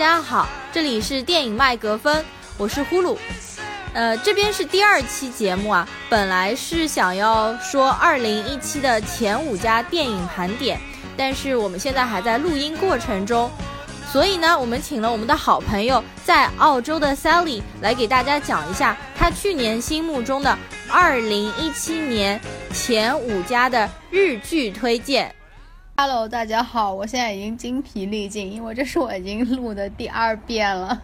大家好，这里是电影麦格芬，我是呼噜。呃，这边是第二期节目啊，本来是想要说二零一七的前五家电影盘点，但是我们现在还在录音过程中，所以呢，我们请了我们的好朋友在澳洲的 Sally 来给大家讲一下他去年心目中的二零一七年前五家的日剧推荐。Hello，大家好，我现在已经精疲力尽，因为这是我已经录的第二遍了。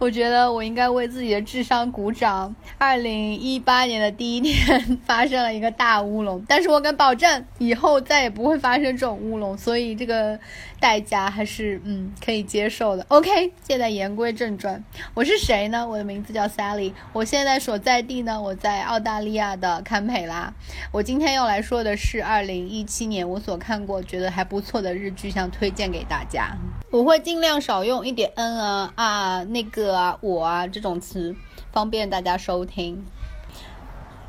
我觉得我应该为自己的智商鼓掌。二零一八年的第一天 发生了一个大乌龙，但是我敢保证以后再也不会发生这种乌龙，所以这个代价还是嗯可以接受的。OK，现在言归正传，我是谁呢？我的名字叫 Sally，我现在所在地呢，我在澳大利亚的堪培拉。我今天要来说的是二零一七年我所看过觉得还不错的日剧，想推荐给大家。我会尽量少用一点嗯啊啊那个啊我啊这种词，方便大家收听。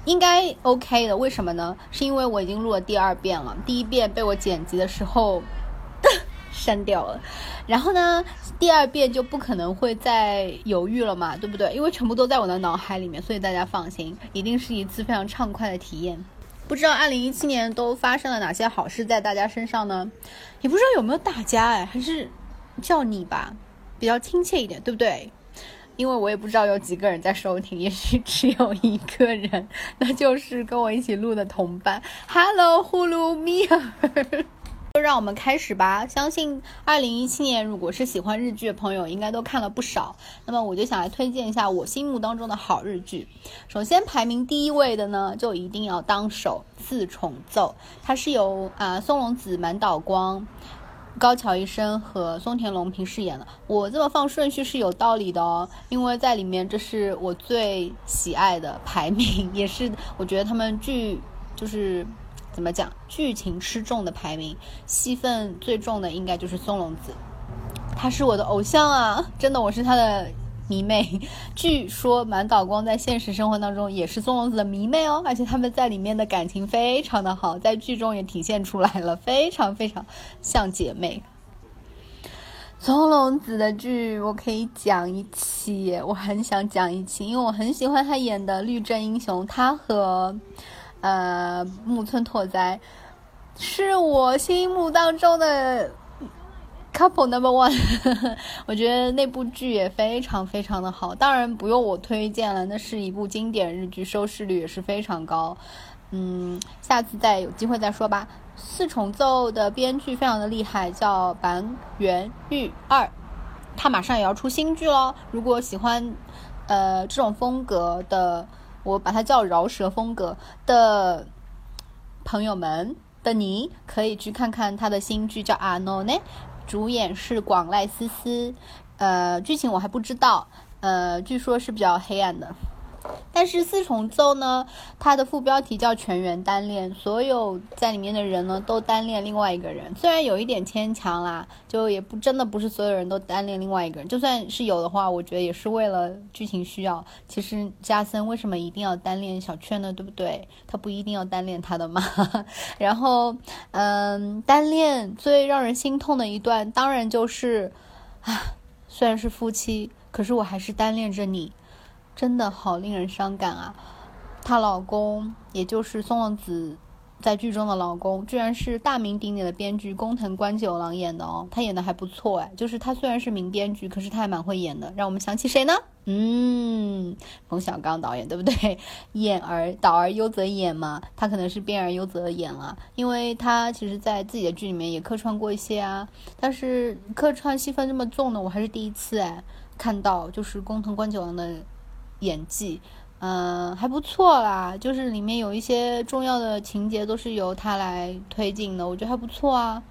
应该 OK 的，为什么呢？是因为我已经录了第二遍了，第一遍被我剪辑的时候 删掉了，然后呢，第二遍就不可能会再犹豫了嘛，对不对？因为全部都在我的脑海里面，所以大家放心，一定是一次非常畅快的体验。不知道二零一七年都发生了哪些好事在大家身上呢？也不知道有没有大家哎，还是叫你吧，比较亲切一点，对不对？因为我也不知道有几个人在收听，也许只有一个人，那就是跟我一起录的同伴。Hello，呼噜米尔。就让我们开始吧。相信二零一七年，如果是喜欢日剧的朋友，应该都看了不少。那么我就想来推荐一下我心目当中的好日剧。首先排名第一位的呢，就一定要当首《四重奏》，它是由啊、松隆子、满岛光。高桥医生和松田龙平饰演的。我这么放顺序是有道理的哦，因为在里面这是我最喜爱的排名，也是我觉得他们剧就是怎么讲，剧情吃重的排名，戏份最重的应该就是松隆子，他是我的偶像啊，真的我是他的。迷妹，据说满岛光在现实生活当中也是松隆子的迷妹哦，而且他们在里面的感情非常的好，在剧中也体现出来了，非常非常像姐妹。松隆子的剧我可以讲一期，我很想讲一期，因为我很喜欢他演的《律政英雄》，他和呃木村拓哉是我心目当中的。Couple number one，我觉得那部剧也非常非常的好，当然不用我推荐了，那是一部经典日剧，收视率也是非常高。嗯，下次再有机会再说吧。四重奏的编剧非常的厉害，叫板垣裕二，他马上也要出新剧喽。如果喜欢呃这种风格的，我把它叫饶舌风格的朋友们的你，可以去看看他的新剧叫《阿诺呢》。主演是广濑丝丝，呃，剧情我还不知道，呃，据说是比较黑暗的。但是四重奏呢，它的副标题叫全员单恋，所有在里面的人呢都单恋另外一个人，虽然有一点牵强啦，就也不真的不是所有人都单恋另外一个人，就算是有的话，我觉得也是为了剧情需要。其实加森为什么一定要单恋小雀呢？对不对？他不一定要单恋他的嘛。然后，嗯，单恋最让人心痛的一段，当然就是，啊，虽然是夫妻，可是我还是单恋着你。真的好令人伤感啊！她老公，也就是松隆子在剧中的老公，居然是大名鼎鼎的编剧工藤官九郎演的哦，他演的还不错哎。就是他虽然是名编剧，可是他还蛮会演的。让我们想起谁呢？嗯，冯小刚导演对不对？演而导而优则演嘛，他可能是编而优则演了，因为他其实在自己的剧里面也客串过一些啊。但是客串戏份这么重的，我还是第一次哎看到，就是工藤官九郎的。演技，嗯、还不错啦。就是里面有一些重要的情节都是由他来推进的，我觉得还不错啊。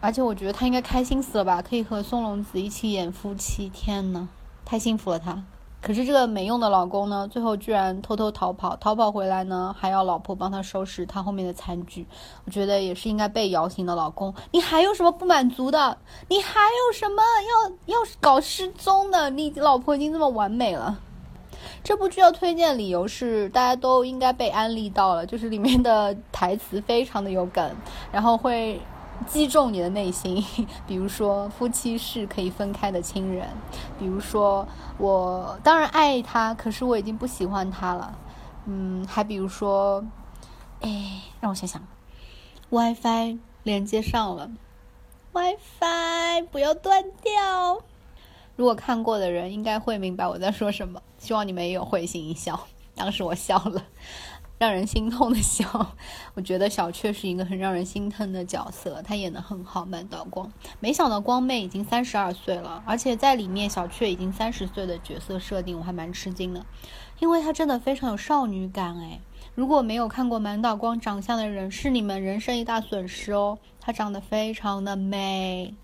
而且我觉得他应该开心死了吧，可以和松隆子一起演夫妻，天呐，太幸福了他。可是这个没用的老公呢，最后居然偷偷逃跑，逃跑回来呢，还要老婆帮他收拾他后面的餐具。我觉得也是应该被摇醒的老公。你还有什么不满足的？你还有什么要要搞失踪的？你老婆已经这么完美了。这部剧要推荐理由是，大家都应该被安利到了，就是里面的台词非常的有梗，然后会击中你的内心，比如说夫妻是可以分开的亲人，比如说我当然爱他，可是我已经不喜欢他了，嗯，还比如说，哎，让我想想，WiFi 连接上了，WiFi 不要断掉。如果看过的人应该会明白我在说什么，希望你们也有会心一笑。当时我笑了。让人心痛的笑，我觉得小雀是一个很让人心疼的角色，她演的很好。满岛光，没想到光妹已经三十二岁了，而且在里面小雀已经三十岁的角色设定，我还蛮吃惊的，因为她真的非常有少女感哎。如果没有看过满岛光长相的人，是你们人生一大损失哦。她长得非常的美，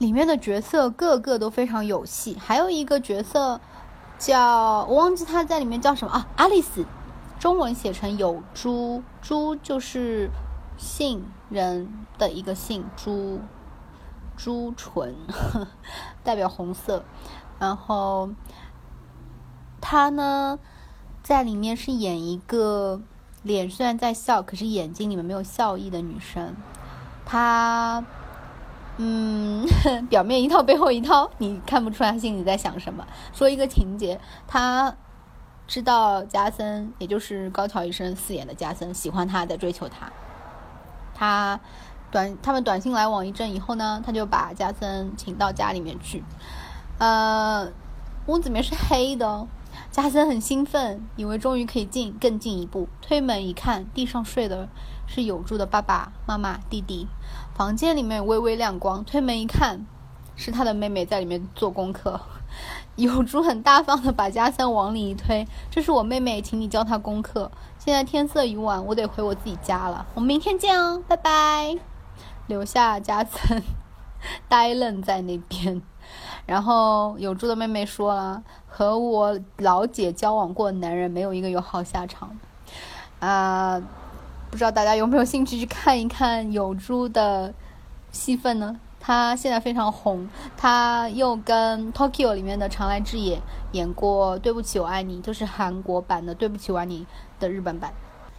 里面的角色个个都非常有戏，还有一个角色。叫我忘记他在里面叫什么啊？阿丽丝，中文写成有朱，朱就是杏仁的一个杏，朱朱唇 代表红色。然后他呢，在里面是演一个脸虽然在笑，可是眼睛里面没有笑意的女生。她。嗯，表面一套，背后一套，你看不出来他心里在想什么。说一个情节，他知道加森，也就是高桥医生饰演的加森喜欢他，在追求他。他短他们短信来往一阵以后呢，他就把加森请到家里面去。呃，屋子里面是黑的，加森很兴奋，以为终于可以进更进一步。推门一看，地上睡的是有助的爸爸妈妈、弟弟。房间里面微微亮光，推门一看，是他的妹妹在里面做功课。有珠很大方的把加森往里一推：“这是我妹妹，请你教她功课。现在天色已晚，我得回我自己家了。我们明天见哦，拜拜。”留下加森 呆愣在那边。然后有珠的妹妹说了：“和我老姐交往过的男人，没有一个有好下场。”啊。不知道大家有没有兴趣去看一看有珠的戏份呢？他现在非常红，他又跟 Tokyo 里面的长濑智也演过《对不起我爱你》，就是韩国版的《对不起我爱你》的日本版。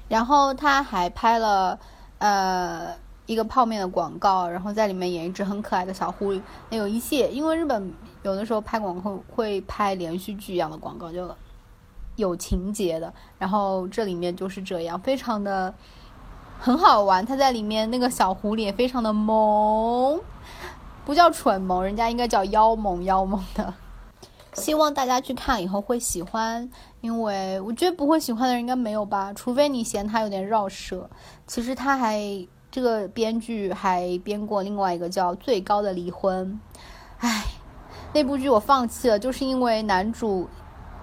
然后他还拍了呃一个泡面的广告，然后在里面演一只很可爱的小狐狸。那有一些，因为日本有的时候拍广告会拍连续剧一样的广告，就有情节的。然后这里面就是这样，非常的。很好玩，他在里面那个小狐狸也非常的萌，不叫蠢萌，人家应该叫妖萌妖萌的。希望大家去看以后会喜欢，因为我觉得不会喜欢的人应该没有吧，除非你嫌他有点绕舌。其实他还这个编剧还编过另外一个叫《最高的离婚》，唉，那部剧我放弃了，就是因为男主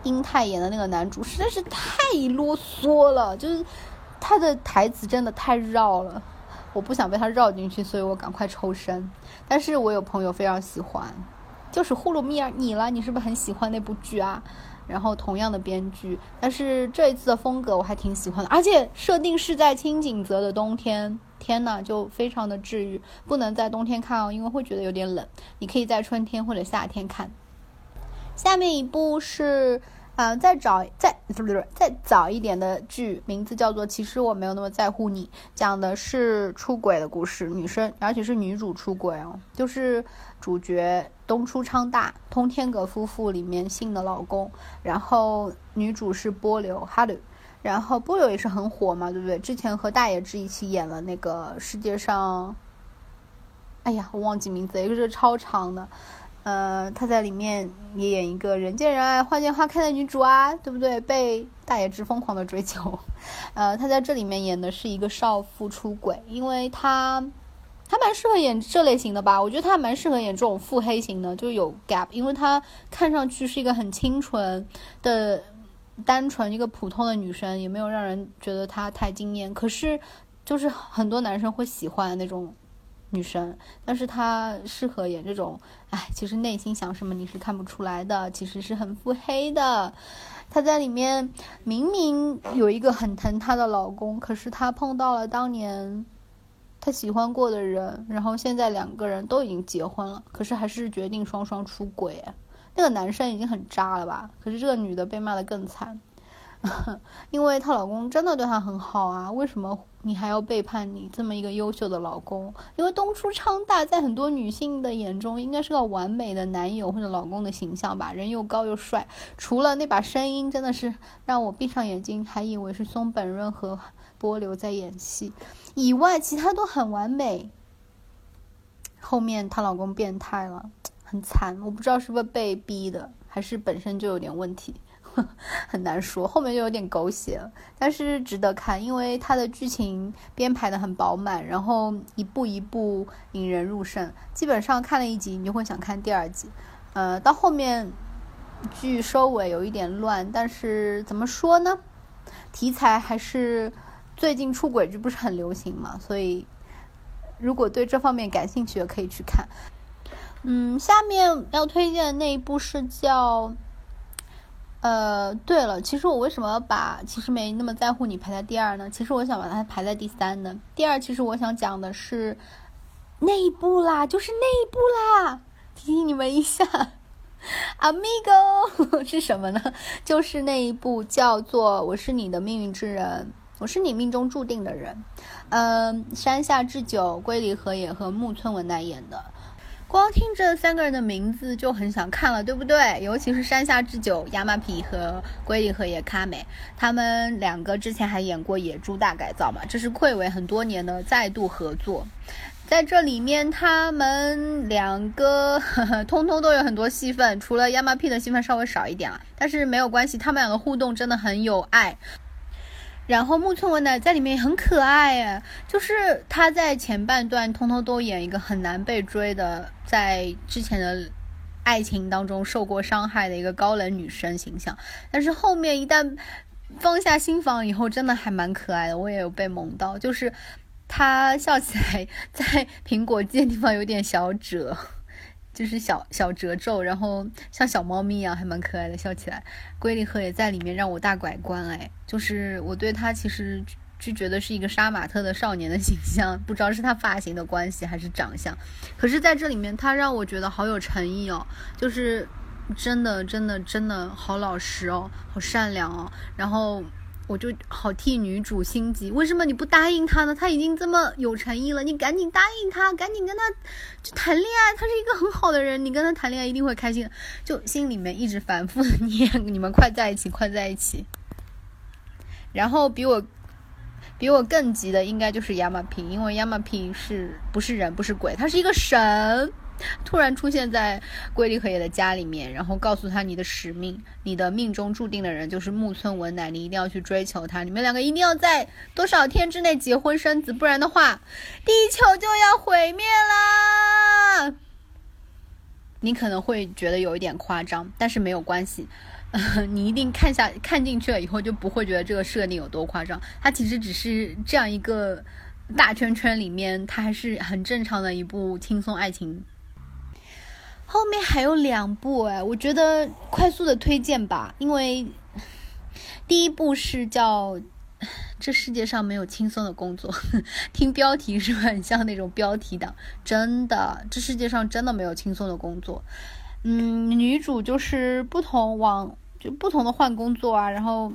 英泰演的那个男主实在是太啰嗦了，就是。他的台词真的太绕了，我不想被他绕进去，所以我赶快抽身。但是我有朋友非常喜欢，就是呼噜米尔，你了，你是不是很喜欢那部剧啊？然后同样的编剧，但是这一次的风格我还挺喜欢的，而且设定是在青井泽的冬天，天呐，就非常的治愈。不能在冬天看哦，因为会觉得有点冷。你可以在春天或者夏天看。下面一部是。嗯，再找再不是再早一点的剧，名字叫做《其实我没有那么在乎你》，讲的是出轨的故事，女生而且是女主出轨哦，就是主角东出昌大通天阁夫妇里面信的老公，然后女主是波流哈鲁，然后波流也是很火嘛，对不对？之前和大野智一起演了那个世界上，哎呀，我忘记名字，一个是超长的。呃，她在里面也演一个人见人爱、花见花开的女主啊，对不对？被大野智疯狂的追求。呃，她在这里面演的是一个少妇出轨，因为她，她蛮适合演这类型的吧？我觉得她蛮适合演这种腹黑型的，就有 gap，因为她看上去是一个很清纯的、单纯一个普通的女生，也没有让人觉得她太惊艳。可是，就是很多男生会喜欢那种。女生，但是她适合演这种，哎，其实内心想什么你是看不出来的，其实是很腹黑的。她在里面明明有一个很疼她的老公，可是她碰到了当年她喜欢过的人，然后现在两个人都已经结婚了，可是还是决定双双出轨。那个男生已经很渣了吧？可是这个女的被骂的更惨。因为她老公真的对她很好啊，为什么你还要背叛你这么一个优秀的老公？因为东出昌大在很多女性的眼中应该是个完美的男友或者老公的形象吧，人又高又帅，除了那把声音真的是让我闭上眼睛还以为是松本润和波流在演戏以外，其他都很完美。后面她老公变态了，很惨，我不知道是不是被逼的，还是本身就有点问题。很难说，后面就有点狗血了，但是值得看，因为它的剧情编排的很饱满，然后一步一步引人入胜。基本上看了一集，你就会想看第二集。呃，到后面剧收尾有一点乱，但是怎么说呢？题材还是最近出轨剧不是很流行嘛，所以如果对这方面感兴趣的可以去看。嗯，下面要推荐的那一部是叫。呃，对了，其实我为什么把其实没那么在乎你排在第二呢？其实我想把它排在第三呢。第二，其实我想讲的是那一部啦，就是那一部啦，提醒你们一下，Amigo 是什么呢？就是那一部叫做《我是你的命运之人》，我是你命中注定的人。嗯，山下智久、龟梨和也和木村文乃演的。光听这三个人的名字就很想看了，对不对？尤其是山下智久、亚麻皮和龟梨和也卡美，他们两个之前还演过《野猪大改造》嘛，这是暌违很多年的再度合作。在这里面，他们两个呵呵 通通都有很多戏份，除了亚麻皮的戏份稍微少一点了，但是没有关系，他们两个互动真的很有爱。然后木村文乃在里面很可爱哎，就是他在前半段通通都演一个很难被追的，在之前的爱情当中受过伤害的一个高冷女生形象，但是后面一旦放下心房以后，真的还蛮可爱的，我也有被萌到，就是他笑起来 在苹果肌的地方有点小褶。就是小小褶皱，然后像小猫咪一样，还蛮可爱的，笑起来。龟梨和也在里面让我大拐观，哎，就是我对他其实就觉得是一个杀马特的少年的形象，不知道是他发型的关系还是长相，可是在这里面他让我觉得好有诚意哦，就是真的真的真的好老实哦，好善良哦，然后。我就好替女主心急，为什么你不答应他呢？他已经这么有诚意了，你赶紧答应他，赶紧跟他去谈恋爱。他是一个很好的人，你跟他谈恋爱一定会开心。就心里面一直反复的念，你们快在一起，快在一起。然后比我比我更急的应该就是亚麻皮，因为亚麻皮是不是人不是鬼，他是一个神。突然出现在龟梨和也的家里面，然后告诉他你的使命，你的命中注定的人就是木村文乃，你一定要去追求他，你们两个一定要在多少天之内结婚生子，不然的话，地球就要毁灭啦！你可能会觉得有一点夸张，但是没有关系，你一定看下看进去了以后就不会觉得这个设定有多夸张，它其实只是这样一个大圈圈里面，它还是很正常的一部轻松爱情。后面还有两部哎，我觉得快速的推荐吧，因为第一部是叫《这世界上没有轻松的工作》，听标题是不是很像那种标题党？真的，这世界上真的没有轻松的工作。嗯，女主就是不同往就不同的换工作啊，然后。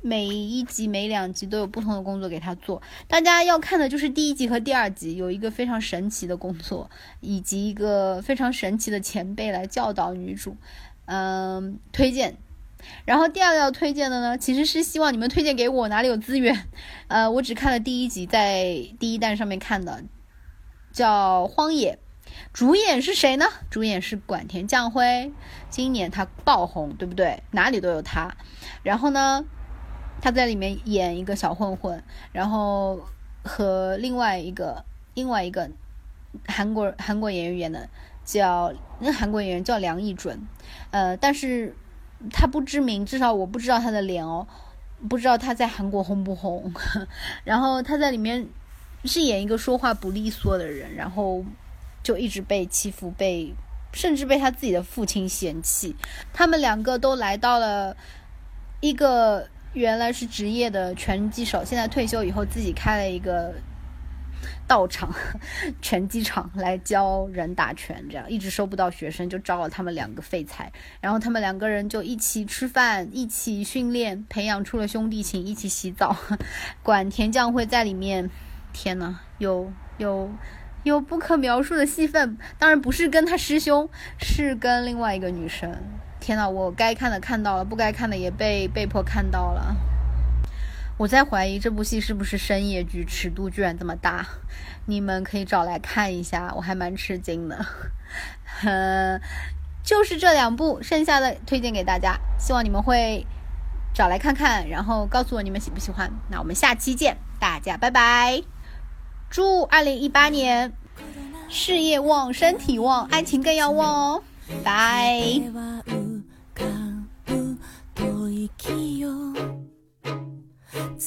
每一集每两集都有不同的工作给他做，大家要看的就是第一集和第二集，有一个非常神奇的工作，以及一个非常神奇的前辈来教导女主，嗯，推荐。然后第二个要推荐的呢，其实是希望你们推荐给我，哪里有资源？呃，我只看了第一集，在第一弹上面看的，叫《荒野》，主演是谁呢？主演是管田将晖，今年他爆红，对不对？哪里都有他。然后呢？他在里面演一个小混混，然后和另外一个另外一个韩国韩国演员演的，叫那韩国演员叫梁义准，呃，但是他不知名，至少我不知道他的脸哦，不知道他在韩国红不红。然后他在里面是演一个说话不利索的人，然后就一直被欺负，被甚至被他自己的父亲嫌弃。他们两个都来到了一个。原来是职业的拳击手，现在退休以后自己开了一个道场 拳击场来教人打拳，这样一直收不到学生，就招了他们两个废材。然后他们两个人就一起吃饭，一起训练，培养出了兄弟情，一起洗澡。管田将会在里面，天呐，有有有不可描述的戏份。当然不是跟他师兄，是跟另外一个女生。天呐，我该看的看到了，不该看的也被被迫看到了。我在怀疑这部戏是不是深夜剧，尺度居然这么大。你们可以找来看一下，我还蛮吃惊的。嗯，就是这两部，剩下的推荐给大家，希望你们会找来看看，然后告诉我你们喜不喜欢。那我们下期见，大家拜拜！祝二零一八年事业旺，身体旺，爱情更要旺哦！拜。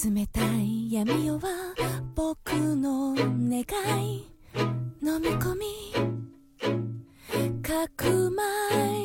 冷たい闇夜は僕の願い。飲み込みかくまい。